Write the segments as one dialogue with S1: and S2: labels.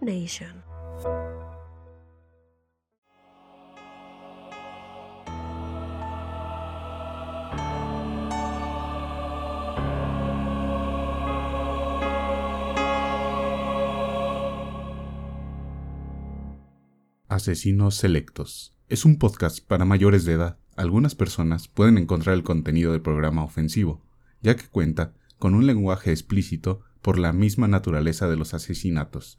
S1: Nation.
S2: Asesinos Selectos. Es un podcast para mayores de edad. Algunas personas pueden encontrar el contenido del programa ofensivo, ya que cuenta con un lenguaje explícito por la misma naturaleza de los asesinatos.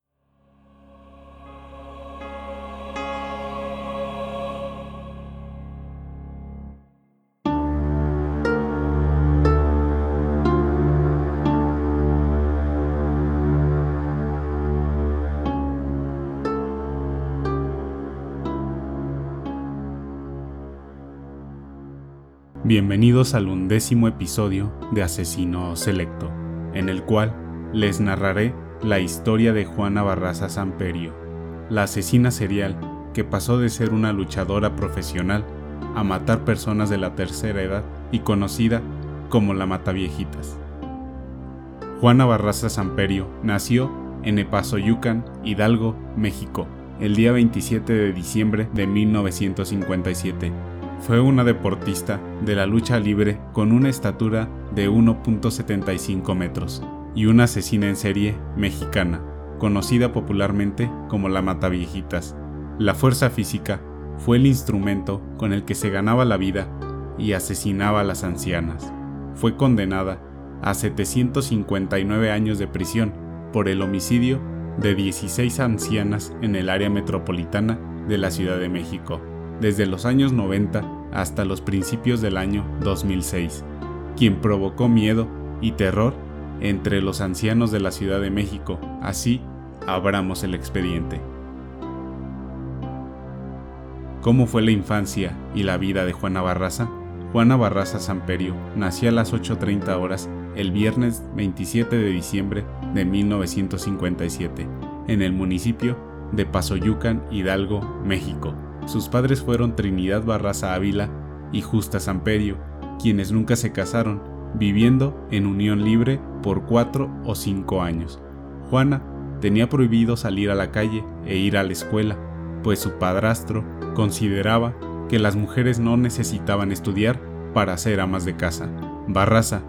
S2: Bienvenidos al undécimo episodio de Asesino Selecto, en el cual les narraré la historia de Juana Barraza Samperio, la asesina serial que pasó de ser una luchadora profesional a matar personas de la tercera edad y conocida como la Mataviejitas. Juana Barraza Samperio nació en Epazoyucan, Hidalgo, México, el día 27 de diciembre de 1957 fue una deportista de la lucha libre con una estatura de 1.75 metros y una asesina en serie mexicana, conocida popularmente como la Mataviejitas. La fuerza física fue el instrumento con el que se ganaba la vida y asesinaba a las ancianas. Fue condenada a 759 años de prisión por el homicidio de 16 ancianas en el área metropolitana de la Ciudad de México desde los años 90 hasta los principios del año 2006, quien provocó miedo y terror entre los ancianos de la Ciudad de México. Así, abramos el expediente. ¿Cómo fue la infancia y la vida de Juana Barraza? Juana Barraza Samperio nació a las 8.30 horas el viernes 27 de diciembre de 1957 en el municipio de Pasoyucan, Hidalgo, México. Sus padres fueron Trinidad Barraza Ávila y Justa Samperio, quienes nunca se casaron, viviendo en unión libre por cuatro o cinco años. Juana tenía prohibido salir a la calle e ir a la escuela, pues su padrastro consideraba que las mujeres no necesitaban estudiar para ser amas de casa. Barraza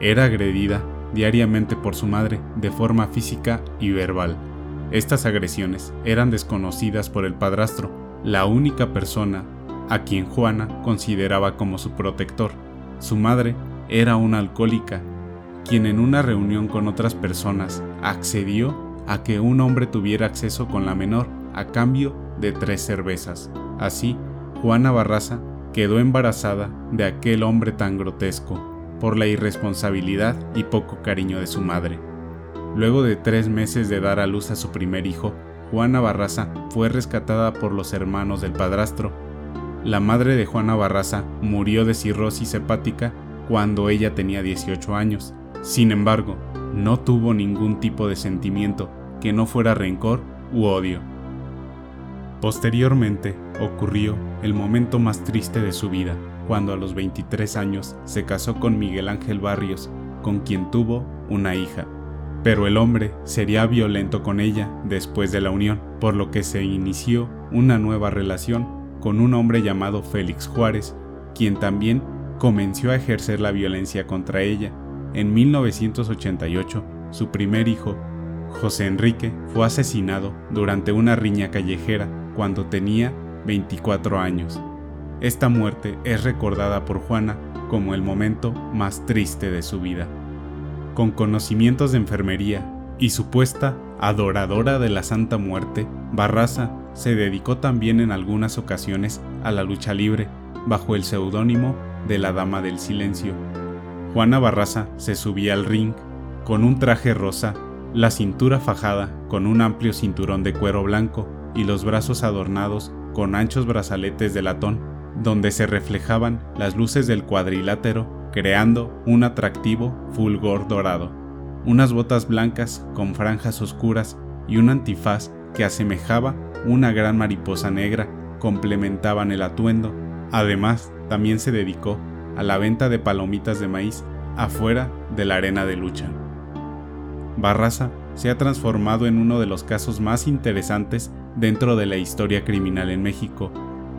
S2: era agredida diariamente por su madre de forma física y verbal. Estas agresiones eran desconocidas por el padrastro, la única persona a quien Juana consideraba como su protector. Su madre era una alcohólica, quien en una reunión con otras personas accedió a que un hombre tuviera acceso con la menor a cambio de tres cervezas. Así, Juana Barraza quedó embarazada de aquel hombre tan grotesco por la irresponsabilidad y poco cariño de su madre. Luego de tres meses de dar a luz a su primer hijo, Juana Barraza fue rescatada por los hermanos del padrastro. La madre de Juana Barraza murió de cirrosis hepática cuando ella tenía 18 años. Sin embargo, no tuvo ningún tipo de sentimiento que no fuera rencor u odio. Posteriormente ocurrió el momento más triste de su vida, cuando a los 23 años se casó con Miguel Ángel Barrios, con quien tuvo una hija pero el hombre sería violento con ella después de la unión, por lo que se inició una nueva relación con un hombre llamado Félix Juárez, quien también comenzó a ejercer la violencia contra ella. En 1988, su primer hijo, José Enrique, fue asesinado durante una riña callejera cuando tenía 24 años. Esta muerte es recordada por Juana como el momento más triste de su vida con conocimientos de enfermería y supuesta adoradora de la Santa Muerte, Barraza se dedicó también en algunas ocasiones a la lucha libre bajo el seudónimo de la Dama del Silencio. Juana Barraza se subía al ring con un traje rosa, la cintura fajada con un amplio cinturón de cuero blanco y los brazos adornados con anchos brazaletes de latón, donde se reflejaban las luces del cuadrilátero creando un atractivo fulgor dorado, unas botas blancas con franjas oscuras y un antifaz que asemejaba una gran mariposa negra complementaban el atuendo. Además, también se dedicó a la venta de palomitas de maíz afuera de la arena de lucha. Barraza se ha transformado en uno de los casos más interesantes dentro de la historia criminal en México,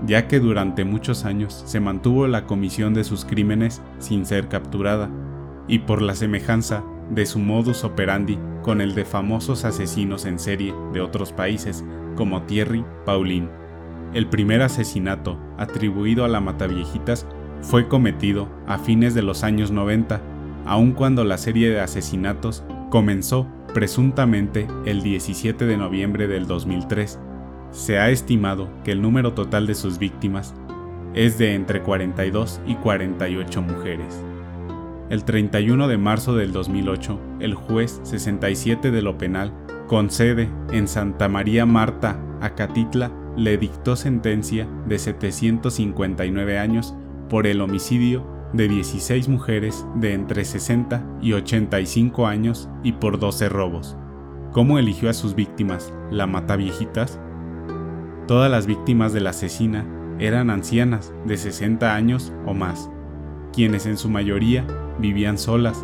S2: ya que durante muchos años se mantuvo la comisión de sus crímenes sin ser capturada, y por la semejanza de su modus operandi con el de famosos asesinos en serie de otros países como Thierry Paulin. El primer asesinato atribuido a la Mataviejitas fue cometido a fines de los años 90, aun cuando la serie de asesinatos comenzó presuntamente el 17 de noviembre del 2003. Se ha estimado que el número total de sus víctimas es de entre 42 y 48 mujeres. El 31 de marzo del 2008, el juez 67 de lo penal, con sede en Santa María Marta, Acatitla, le dictó sentencia de 759 años por el homicidio de 16 mujeres de entre 60 y 85 años y por 12 robos. ¿Cómo eligió a sus víctimas? ¿La mata viejitas? Todas las víctimas de la asesina eran ancianas de 60 años o más, quienes en su mayoría vivían solas.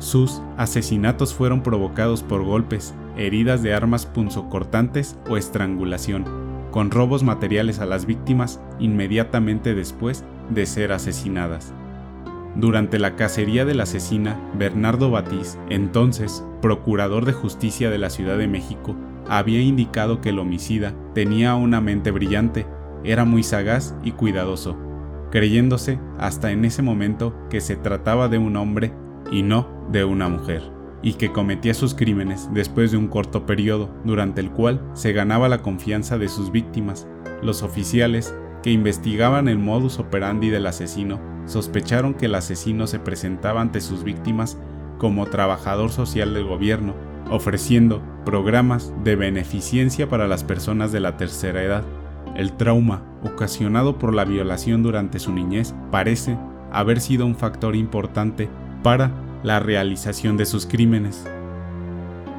S2: Sus asesinatos fueron provocados por golpes, heridas de armas punzocortantes o estrangulación, con robos materiales a las víctimas inmediatamente después de ser asesinadas. Durante la cacería de la asesina, Bernardo Batiz, entonces procurador de justicia de la Ciudad de México, había indicado que el homicida tenía una mente brillante, era muy sagaz y cuidadoso, creyéndose hasta en ese momento que se trataba de un hombre y no de una mujer, y que cometía sus crímenes después de un corto periodo durante el cual se ganaba la confianza de sus víctimas. Los oficiales que investigaban el modus operandi del asesino sospecharon que el asesino se presentaba ante sus víctimas como trabajador social del gobierno, ofreciendo programas de beneficencia para las personas de la tercera edad. El trauma ocasionado por la violación durante su niñez parece haber sido un factor importante para la realización de sus crímenes.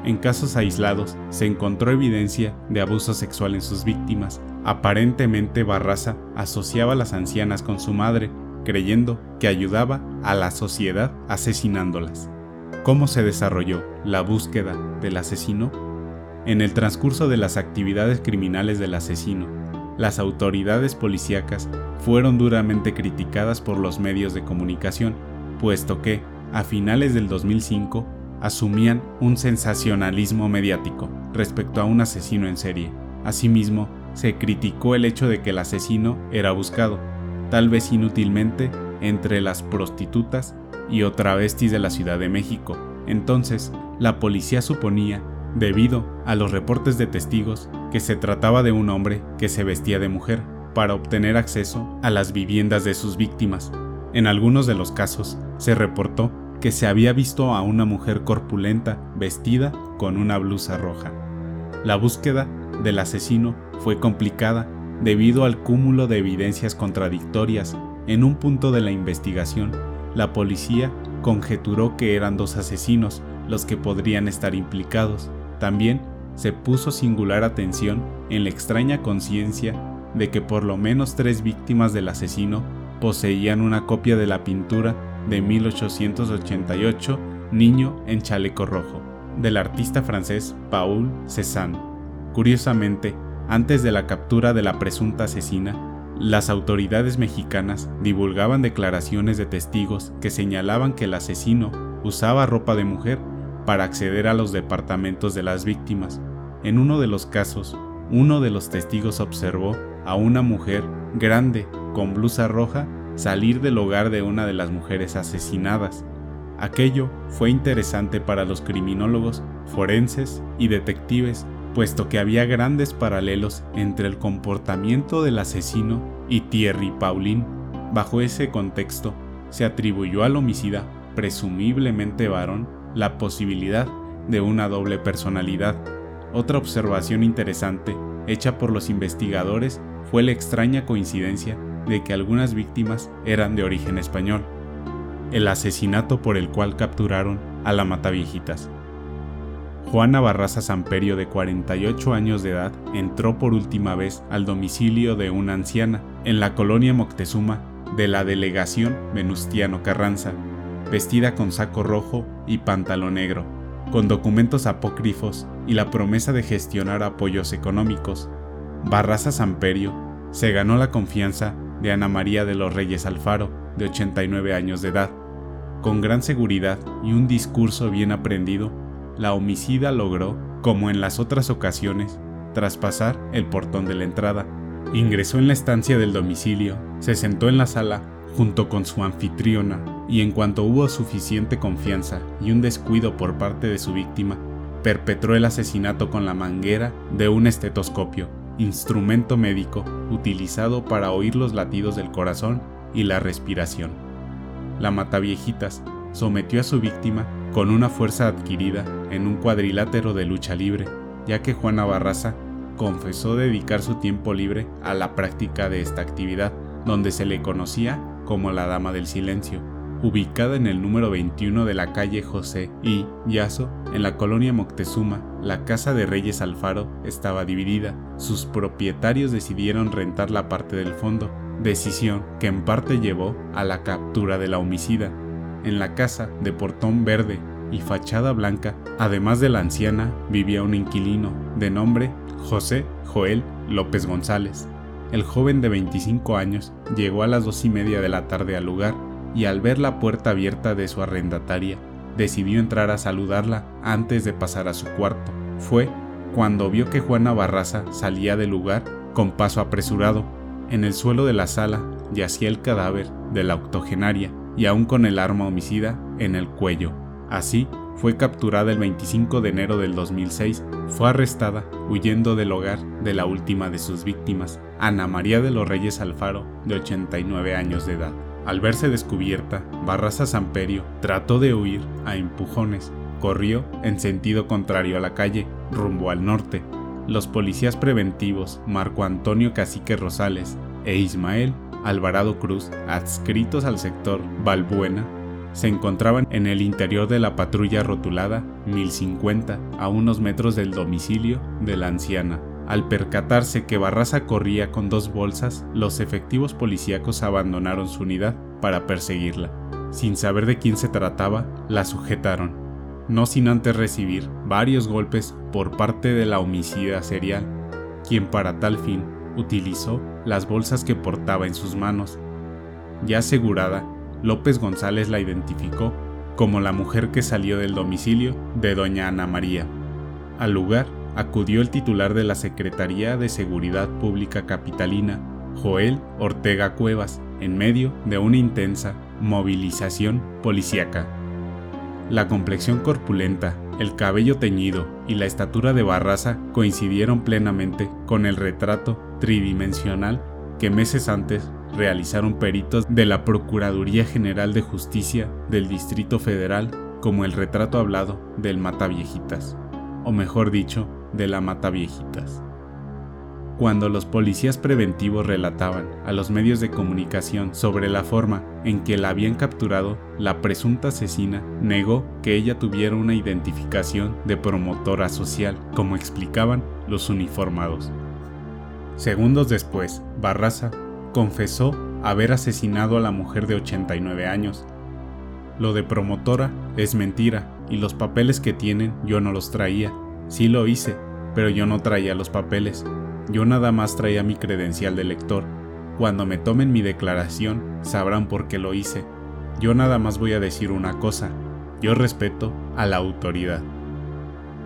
S2: En casos aislados se encontró evidencia de abuso sexual en sus víctimas. Aparentemente Barraza asociaba a las ancianas con su madre, creyendo que ayudaba a la sociedad asesinándolas. ¿Cómo se desarrolló la búsqueda del asesino? En el transcurso de las actividades criminales del asesino, las autoridades policíacas fueron duramente criticadas por los medios de comunicación, puesto que, a finales del 2005, asumían un sensacionalismo mediático respecto a un asesino en serie. Asimismo, se criticó el hecho de que el asesino era buscado, tal vez inútilmente, entre las prostitutas y o travestis de la Ciudad de México. Entonces, la policía suponía debido a los reportes de testigos que se trataba de un hombre que se vestía de mujer para obtener acceso a las viviendas de sus víctimas. En algunos de los casos se reportó que se había visto a una mujer corpulenta vestida con una blusa roja. La búsqueda del asesino fue complicada debido al cúmulo de evidencias contradictorias. En un punto de la investigación, la policía conjeturó que eran dos asesinos los que podrían estar implicados, también se puso singular atención en la extraña conciencia de que por lo menos tres víctimas del asesino poseían una copia de la pintura de 1888 Niño en chaleco rojo, del artista francés Paul Cézanne. Curiosamente, antes de la captura de la presunta asesina, las autoridades mexicanas divulgaban declaraciones de testigos que señalaban que el asesino usaba ropa de mujer para acceder a los departamentos de las víctimas. En uno de los casos, uno de los testigos observó a una mujer grande con blusa roja salir del hogar de una de las mujeres asesinadas. Aquello fue interesante para los criminólogos, forenses y detectives, puesto que había grandes paralelos entre el comportamiento del asesino y Thierry Paulin. Bajo ese contexto, se atribuyó al homicida, presumiblemente varón, la posibilidad de una doble personalidad. Otra observación interesante hecha por los investigadores fue la extraña coincidencia de que algunas víctimas eran de origen español, el asesinato por el cual capturaron a la Mataviejitas. Juana Barraza Samperio, de 48 años de edad, entró por última vez al domicilio de una anciana en la colonia Moctezuma de la delegación Venustiano Carranza, vestida con saco rojo y pantalón negro, con documentos apócrifos y la promesa de gestionar apoyos económicos. Barraza Samperio se ganó la confianza de Ana María de los Reyes Alfaro, de 89 años de edad. Con gran seguridad y un discurso bien aprendido, la homicida logró, como en las otras ocasiones, traspasar el portón de la entrada. Ingresó en la estancia del domicilio, se sentó en la sala junto con su anfitriona y en cuanto hubo suficiente confianza y un descuido por parte de su víctima, perpetró el asesinato con la manguera de un estetoscopio, instrumento médico utilizado para oír los latidos del corazón y la respiración. La mataviejitas sometió a su víctima con una fuerza adquirida en un cuadrilátero de lucha libre, ya que Juana Barraza confesó dedicar su tiempo libre a la práctica de esta actividad, donde se le conocía como la Dama del Silencio, ubicada en el número 21 de la calle José y Yaso, en la colonia Moctezuma, la casa de Reyes Alfaro estaba dividida. Sus propietarios decidieron rentar la parte del fondo, decisión que en parte llevó a la captura de la homicida. En la casa de portón verde y fachada blanca, además de la anciana, vivía un inquilino de nombre José Joel López González. El joven de 25 años llegó a las dos y media de la tarde al lugar y al ver la puerta abierta de su arrendataria, decidió entrar a saludarla antes de pasar a su cuarto. Fue cuando vio que Juana Barraza salía del lugar con paso apresurado. En el suelo de la sala yacía el cadáver de la octogenaria y aún con el arma homicida en el cuello. Así, fue capturada el 25 de enero del 2006, fue arrestada huyendo del hogar de la última de sus víctimas, Ana María de los Reyes Alfaro, de 89 años de edad. Al verse descubierta, Barraza Samperio trató de huir a empujones. Corrió en sentido contrario a la calle, rumbo al norte. Los policías preventivos Marco Antonio Cacique Rosales e Ismael Alvarado Cruz, adscritos al sector Balbuena, se encontraban en el interior de la patrulla rotulada 1050, a unos metros del domicilio de la anciana. Al percatarse que Barraza corría con dos bolsas, los efectivos policíacos abandonaron su unidad para perseguirla. Sin saber de quién se trataba, la sujetaron, no sin antes recibir varios golpes por parte de la homicida serial, quien para tal fin utilizó las bolsas que portaba en sus manos. Ya asegurada, López González la identificó como la mujer que salió del domicilio de doña Ana María. Al lugar acudió el titular de la Secretaría de Seguridad Pública Capitalina, Joel Ortega Cuevas, en medio de una intensa movilización policíaca. La complexión corpulenta, el cabello teñido y la estatura de Barraza coincidieron plenamente con el retrato tridimensional que meses antes realizaron peritos de la Procuraduría General de Justicia del Distrito Federal como el retrato hablado del Mataviejitas, o mejor dicho, de la Mataviejitas. Cuando los policías preventivos relataban a los medios de comunicación sobre la forma en que la habían capturado, la presunta asesina negó que ella tuviera una identificación de promotora social, como explicaban los uniformados. Segundos después, Barraza confesó haber asesinado a la mujer de 89 años. Lo de promotora es mentira y los papeles que tienen yo no los traía. Sí lo hice, pero yo no traía los papeles. Yo nada más traía mi credencial de lector. Cuando me tomen mi declaración sabrán por qué lo hice. Yo nada más voy a decir una cosa. Yo respeto a la autoridad.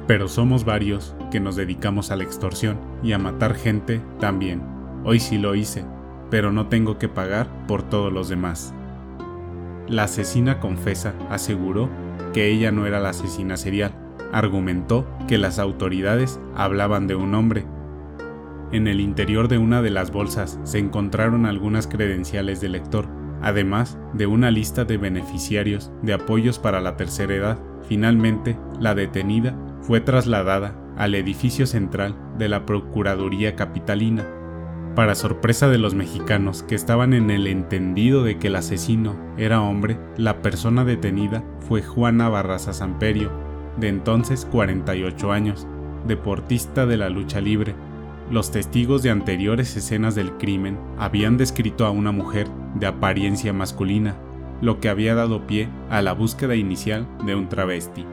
S2: Pero somos varios que nos dedicamos a la extorsión y a matar gente también. Hoy sí lo hice, pero no tengo que pagar por todos los demás. La asesina confesa aseguró que ella no era la asesina serial, argumentó que las autoridades hablaban de un hombre. En el interior de una de las bolsas se encontraron algunas credenciales de lector, además de una lista de beneficiarios de apoyos para la tercera edad. Finalmente, la detenida fue trasladada al edificio central de la Procuraduría Capitalina. Para sorpresa de los mexicanos que estaban en el entendido de que el asesino era hombre, la persona detenida fue Juana Barraza Samperio, de entonces 48 años, deportista de la lucha libre. Los testigos de anteriores escenas del crimen habían descrito a una mujer de apariencia masculina, lo que había dado pie a la búsqueda inicial de un travesti.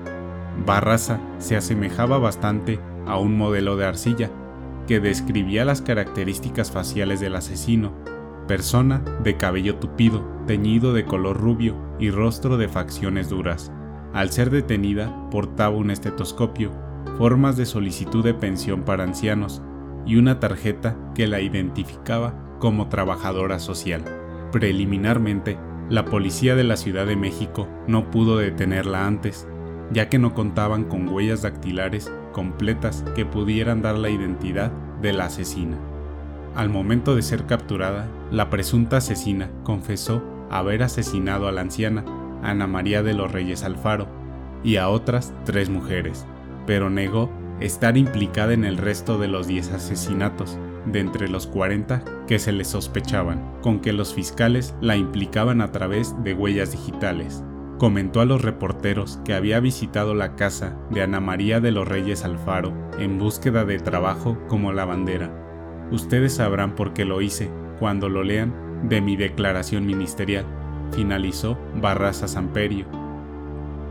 S2: Barraza se asemejaba bastante a un modelo de arcilla que describía las características faciales del asesino, persona de cabello tupido, teñido de color rubio y rostro de facciones duras. Al ser detenida, portaba un estetoscopio, formas de solicitud de pensión para ancianos y una tarjeta que la identificaba como trabajadora social. Preliminarmente, la policía de la Ciudad de México no pudo detenerla antes, ya que no contaban con huellas dactilares completas que pudieran dar la identidad de la asesina. Al momento de ser capturada, la presunta asesina confesó haber asesinado a la anciana Ana María de los Reyes Alfaro y a otras tres mujeres, pero negó estar implicada en el resto de los 10 asesinatos, de entre los 40 que se le sospechaban, con que los fiscales la implicaban a través de huellas digitales. Comentó a los reporteros que había visitado la casa de Ana María de los Reyes Alfaro en búsqueda de trabajo como lavandera. Ustedes sabrán por qué lo hice cuando lo lean de mi declaración ministerial, finalizó Barraza Samperio.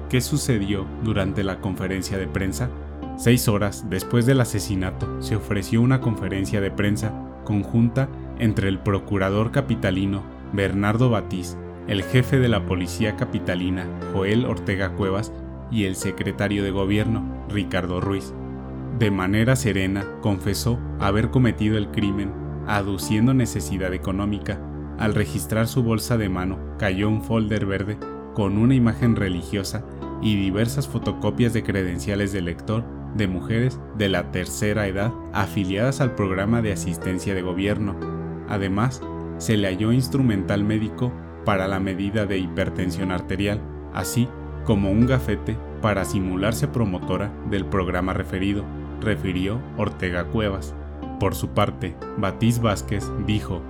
S2: ¿Qué sucedió durante la conferencia de prensa? Seis horas después del asesinato se ofreció una conferencia de prensa conjunta entre el procurador capitalino Bernardo Batiz el jefe de la policía capitalina, Joel Ortega Cuevas, y el secretario de gobierno, Ricardo Ruiz. De manera serena confesó haber cometido el crimen, aduciendo necesidad económica. Al registrar su bolsa de mano cayó un folder verde con una imagen religiosa y diversas fotocopias de credenciales de lector de mujeres de la tercera edad afiliadas al programa de asistencia de gobierno. Además, se le halló instrumental médico para la medida de hipertensión arterial, así como un gafete para simularse promotora del programa referido, refirió Ortega Cuevas. Por su parte, Batiz Vázquez dijo,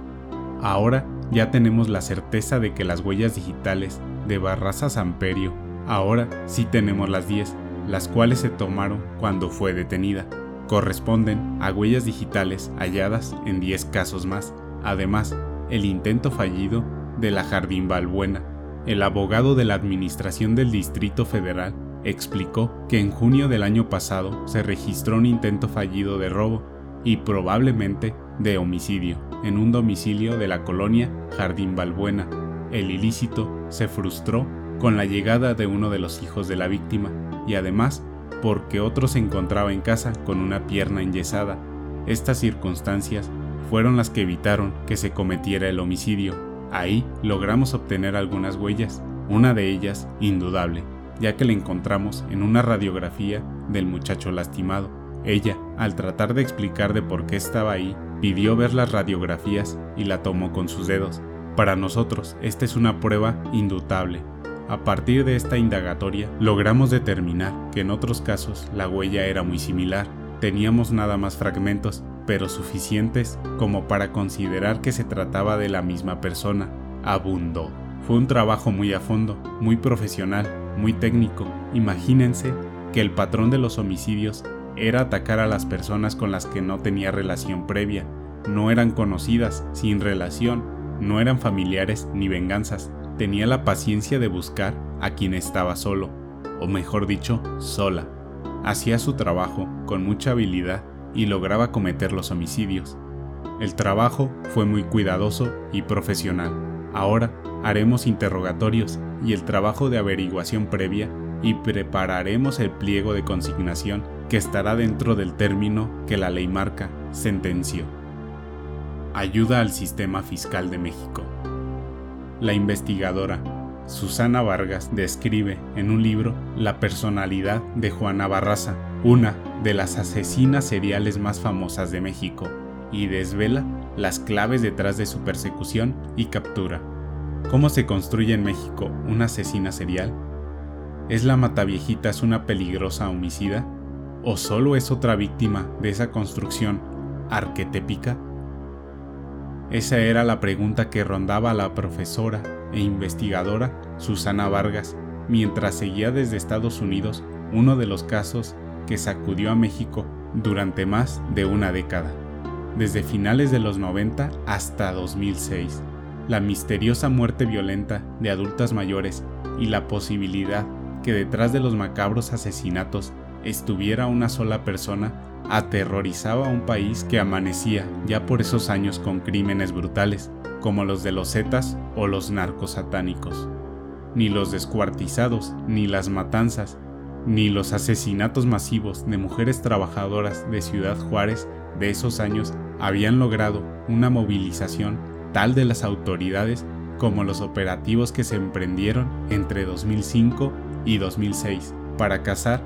S2: Ahora ya tenemos la certeza de que las huellas digitales de Barraza Samperio, ahora sí tenemos las 10, las cuales se tomaron cuando fue detenida, corresponden a huellas digitales halladas en 10 casos más. Además, el intento fallido de la Jardín Balbuena, el abogado de la Administración del Distrito Federal, explicó que en junio del año pasado se registró un intento fallido de robo y probablemente de homicidio en un domicilio de la colonia Jardín Balbuena. El ilícito se frustró con la llegada de uno de los hijos de la víctima y además porque otro se encontraba en casa con una pierna enyesada. Estas circunstancias fueron las que evitaron que se cometiera el homicidio Ahí logramos obtener algunas huellas, una de ellas indudable, ya que la encontramos en una radiografía del muchacho lastimado. Ella, al tratar de explicar de por qué estaba ahí, pidió ver las radiografías y la tomó con sus dedos. Para nosotros, esta es una prueba indudable. A partir de esta indagatoria, logramos determinar que en otros casos la huella era muy similar. Teníamos nada más fragmentos pero suficientes como para considerar que se trataba de la misma persona, abundó. Fue un trabajo muy a fondo, muy profesional, muy técnico. Imagínense que el patrón de los homicidios era atacar a las personas con las que no tenía relación previa, no eran conocidas, sin relación, no eran familiares ni venganzas. Tenía la paciencia de buscar a quien estaba solo, o mejor dicho, sola. Hacía su trabajo con mucha habilidad y lograba cometer los homicidios. El trabajo fue muy cuidadoso y profesional. Ahora haremos interrogatorios y el trabajo de averiguación previa y prepararemos el pliego de consignación que estará dentro del término que la ley marca, sentenció. Ayuda al sistema fiscal de México. La investigadora Susana Vargas describe en un libro la personalidad de Juana Barraza, una de las asesinas seriales más famosas de México, y desvela las claves detrás de su persecución y captura. ¿Cómo se construye en México una asesina serial? ¿Es la mataviejitas una peligrosa homicida? ¿O solo es otra víctima de esa construcción arquetípica? Esa era la pregunta que rondaba a la profesora e investigadora Susana Vargas mientras seguía desde Estados Unidos uno de los casos que sacudió a México durante más de una década, desde finales de los 90 hasta 2006. la misteriosa muerte violenta de adultas mayores y la posibilidad que detrás de los macabros asesinatos estuviera una sola persona aterrorizaba a un país que amanecía ya por esos años con crímenes brutales, como los de los Zetas o los narcos satánicos. Ni los descuartizados, ni las matanzas, ni los asesinatos masivos de mujeres trabajadoras de Ciudad Juárez de esos años habían logrado una movilización tal de las autoridades como los operativos que se emprendieron entre 2005 y 2006 para cazar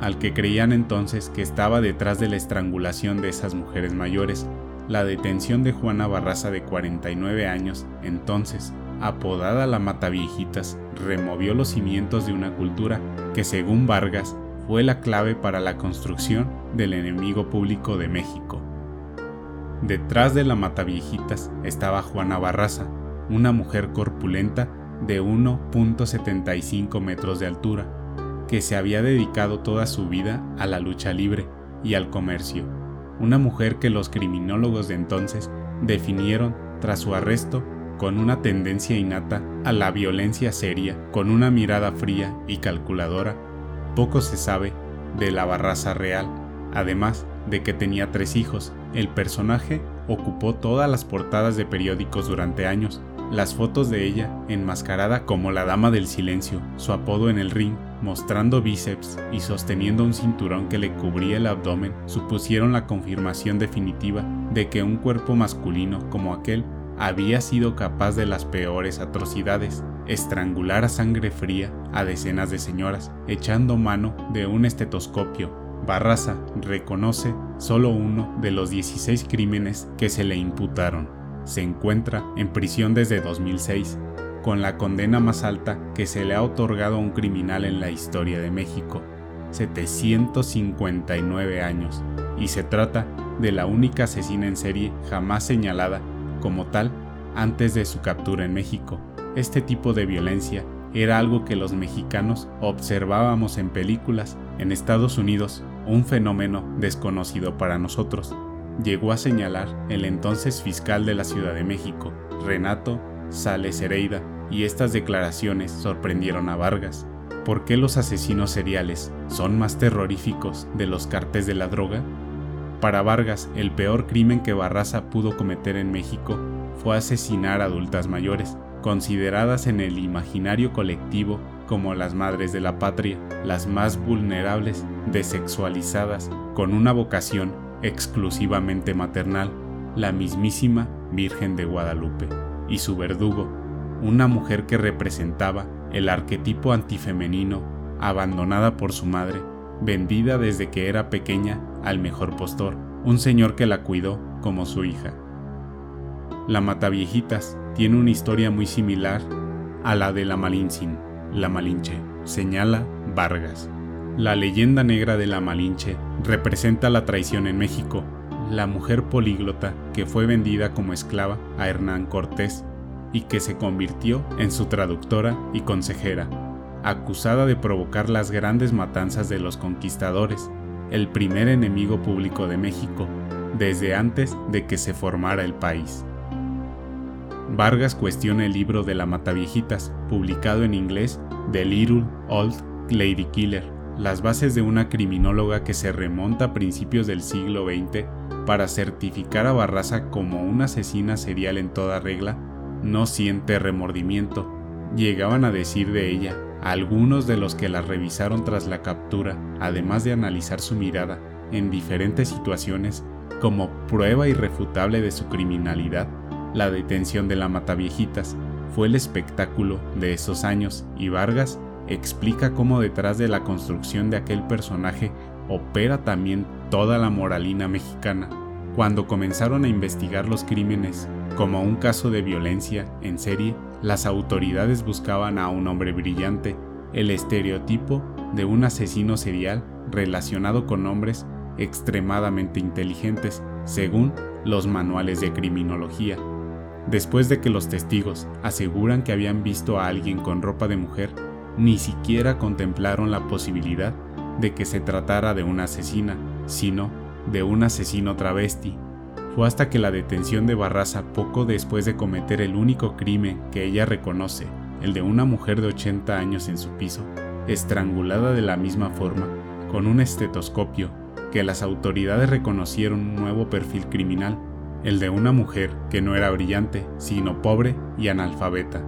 S2: al que creían entonces que estaba detrás de la estrangulación de esas mujeres mayores. La detención de Juana Barraza de 49 años, entonces, apodada la Mataviejitas, removió los cimientos de una cultura que según Vargas fue la clave para la construcción del enemigo público de México. Detrás de la Mataviejitas estaba Juana Barraza, una mujer corpulenta de 1.75 metros de altura, que se había dedicado toda su vida a la lucha libre y al comercio, una mujer que los criminólogos de entonces definieron tras su arresto con una tendencia innata a la violencia seria, con una mirada fría y calculadora. Poco se sabe de la Barraza real, además de que tenía tres hijos. El personaje ocupó todas las portadas de periódicos durante años. Las fotos de ella, enmascarada como la Dama del Silencio, su apodo en el ring, mostrando bíceps y sosteniendo un cinturón que le cubría el abdomen, supusieron la confirmación definitiva de que un cuerpo masculino como aquel había sido capaz de las peores atrocidades, estrangular a sangre fría a decenas de señoras, echando mano de un estetoscopio Barraza reconoce solo uno de los 16 crímenes que se le imputaron. Se encuentra en prisión desde 2006, con la condena más alta que se le ha otorgado a un criminal en la historia de México, 759 años, y se trata de la única asesina en serie jamás señalada como tal antes de su captura en México. Este tipo de violencia era algo que los mexicanos observábamos en películas. En Estados Unidos, un fenómeno desconocido para nosotros, llegó a señalar el entonces fiscal de la Ciudad de México, Renato Sales Hereida, y estas declaraciones sorprendieron a Vargas. ¿Por qué los asesinos seriales son más terroríficos de los cartes de la droga? Para Vargas, el peor crimen que Barraza pudo cometer en México fue asesinar a adultas mayores, consideradas en el imaginario colectivo como las madres de la patria, las más vulnerables, desexualizadas, con una vocación exclusivamente maternal, la mismísima Virgen de Guadalupe, y su verdugo, una mujer que representaba el arquetipo antifemenino, abandonada por su madre, vendida desde que era pequeña al mejor postor, un señor que la cuidó como su hija. La Mataviejitas tiene una historia muy similar a la de la Malintzin, la Malinche, señala Vargas. La leyenda negra de la Malinche representa la traición en México, la mujer políglota que fue vendida como esclava a Hernán Cortés y que se convirtió en su traductora y consejera, acusada de provocar las grandes matanzas de los conquistadores, el primer enemigo público de México, desde antes de que se formara el país. Vargas cuestiona el libro de la Mataviejitas, publicado en inglés, The Little Old Lady Killer, las bases de una criminóloga que se remonta a principios del siglo XX para certificar a Barraza como una asesina serial en toda regla, no siente remordimiento. Llegaban a decir de ella algunos de los que la revisaron tras la captura, además de analizar su mirada en diferentes situaciones como prueba irrefutable de su criminalidad, la detención de la Mataviejitas fue el espectáculo de esos años y Vargas explica cómo detrás de la construcción de aquel personaje opera también toda la moralina mexicana. Cuando comenzaron a investigar los crímenes como un caso de violencia en serie, las autoridades buscaban a un hombre brillante, el estereotipo de un asesino serial relacionado con hombres extremadamente inteligentes, según los manuales de criminología. Después de que los testigos aseguran que habían visto a alguien con ropa de mujer, ni siquiera contemplaron la posibilidad de que se tratara de una asesina, sino de un asesino travesti. Fue hasta que la detención de Barraza poco después de cometer el único crimen que ella reconoce, el de una mujer de 80 años en su piso, estrangulada de la misma forma, con un estetoscopio, que las autoridades reconocieron un nuevo perfil criminal, el de una mujer que no era brillante, sino pobre y analfabeta.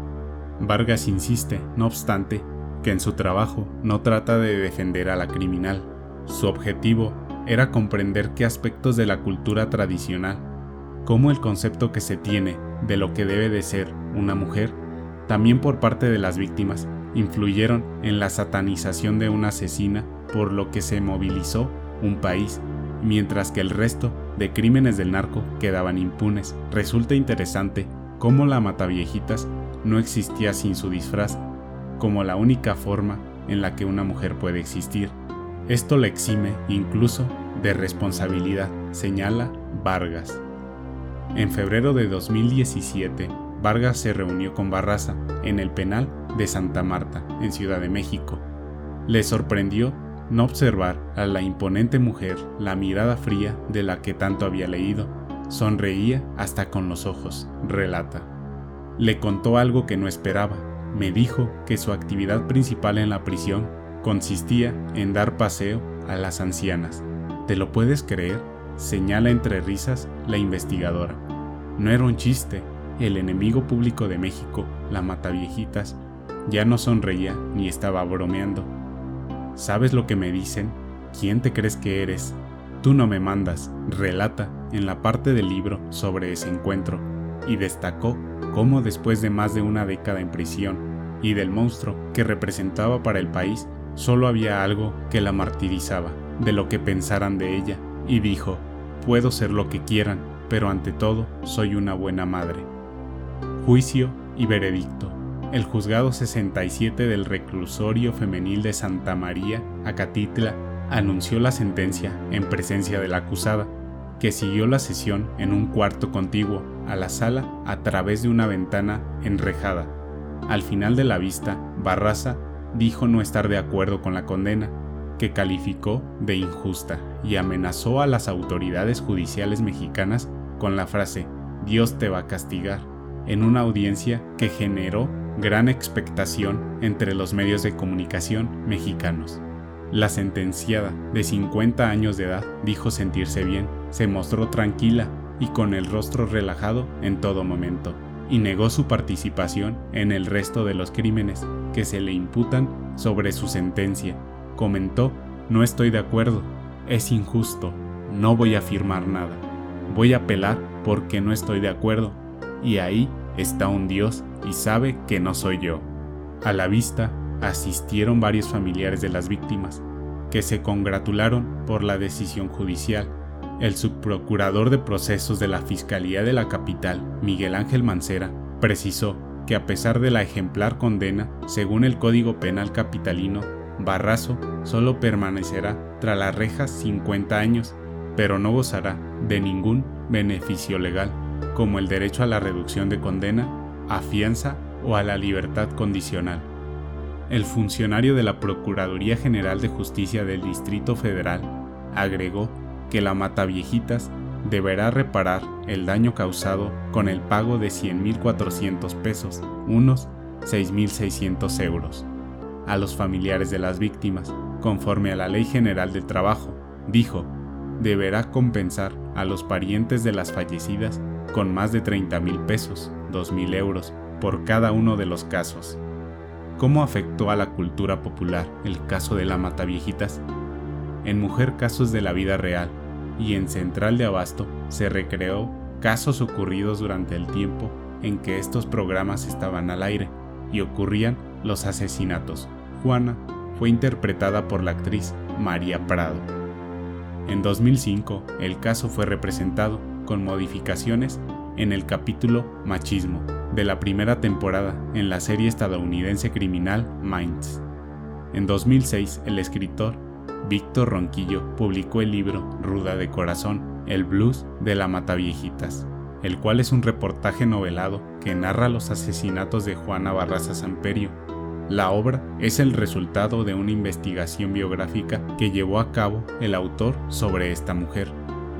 S2: Vargas insiste, no obstante, que en su trabajo no trata de defender a la criminal. Su objetivo era comprender qué aspectos de la cultura tradicional, como el concepto que se tiene de lo que debe de ser una mujer, también por parte de las víctimas, influyeron en la satanización de una asesina, por lo que se movilizó un país, mientras que el resto de crímenes del narco quedaban impunes. Resulta interesante cómo la Mataviejitas no existía sin su disfraz, como la única forma en la que una mujer puede existir. Esto le exime incluso de responsabilidad, señala Vargas. En febrero de 2017, Vargas se reunió con Barraza en el penal de Santa Marta, en Ciudad de México. Le sorprendió no observar a la imponente mujer la mirada fría de la que tanto había leído. Sonreía hasta con los ojos, relata. Le contó algo que no esperaba. Me dijo que su actividad principal en la prisión consistía en dar paseo a las ancianas. ¿Te lo puedes creer? Señala entre risas la investigadora. No era un chiste. El enemigo público de México, la Mataviejitas, ya no sonreía ni estaba bromeando. ¿Sabes lo que me dicen? ¿Quién te crees que eres? Tú no me mandas, relata en la parte del libro sobre ese encuentro, y destacó cómo después de más de una década en prisión y del monstruo que representaba para el país, Solo había algo que la martirizaba, de lo que pensaran de ella, y dijo, puedo ser lo que quieran, pero ante todo soy una buena madre. Juicio y veredicto. El juzgado 67 del reclusorio femenil de Santa María, Acatitla, anunció la sentencia en presencia de la acusada, que siguió la sesión en un cuarto contiguo a la sala a través de una ventana enrejada. Al final de la vista, Barraza dijo no estar de acuerdo con la condena, que calificó de injusta y amenazó a las autoridades judiciales mexicanas con la frase Dios te va a castigar, en una audiencia que generó gran expectación entre los medios de comunicación mexicanos. La sentenciada, de 50 años de edad, dijo sentirse bien, se mostró tranquila y con el rostro relajado en todo momento y negó su participación en el resto de los crímenes que se le imputan sobre su sentencia. Comentó, no estoy de acuerdo, es injusto, no voy a firmar nada, voy a apelar porque no estoy de acuerdo, y ahí está un Dios y sabe que no soy yo. A la vista asistieron varios familiares de las víctimas, que se congratularon por la decisión judicial el subprocurador de procesos de la Fiscalía de la capital, Miguel Ángel Mancera, precisó que a pesar de la ejemplar condena, según el Código Penal capitalino, Barrazo solo permanecerá tras las rejas 50 años, pero no gozará de ningún beneficio legal, como el derecho a la reducción de condena, a fianza o a la libertad condicional. El funcionario de la Procuraduría General de Justicia del Distrito Federal agregó que la Mataviejitas deberá reparar el daño causado con el pago de 100.400 pesos, unos 6.600 euros, a los familiares de las víctimas, conforme a la Ley General del Trabajo, dijo, deberá compensar a los parientes de las fallecidas con más de 30.000 pesos, 2.000 euros, por cada uno de los casos. ¿Cómo afectó a la cultura popular el caso de la Mataviejitas? En Mujer Casos de la Vida Real y en Central de Abasto se recreó casos ocurridos durante el tiempo en que estos programas estaban al aire y ocurrían los asesinatos. Juana fue interpretada por la actriz María Prado. En 2005, el caso fue representado con modificaciones en el capítulo Machismo de la primera temporada en la serie estadounidense criminal Minds. En 2006, el escritor Víctor Ronquillo publicó el libro Ruda de Corazón, el blues de la Mataviejitas, el cual es un reportaje novelado que narra los asesinatos de Juana Barraza Samperio. La obra es el resultado de una investigación biográfica que llevó a cabo el autor sobre esta mujer.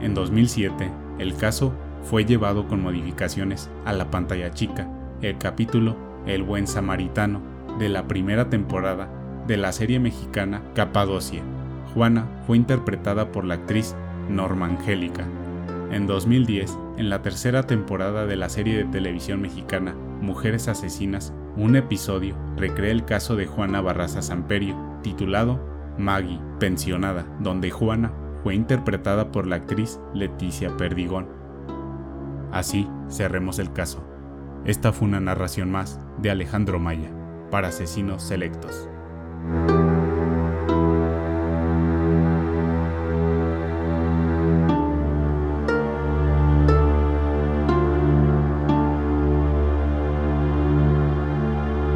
S2: En 2007, El caso fue llevado con modificaciones a la pantalla chica. El capítulo El buen samaritano de la primera temporada de la serie mexicana Capadocia. Juana fue interpretada por la actriz Norma Angélica. En 2010, en la tercera temporada de la serie de televisión mexicana Mujeres Asesinas, un episodio recrea el caso de Juana Barraza Samperio, titulado Maggie, pensionada, donde Juana fue interpretada por la actriz Leticia Perdigón. Así cerremos el caso. Esta fue una narración más de Alejandro Maya para Asesinos Selectos.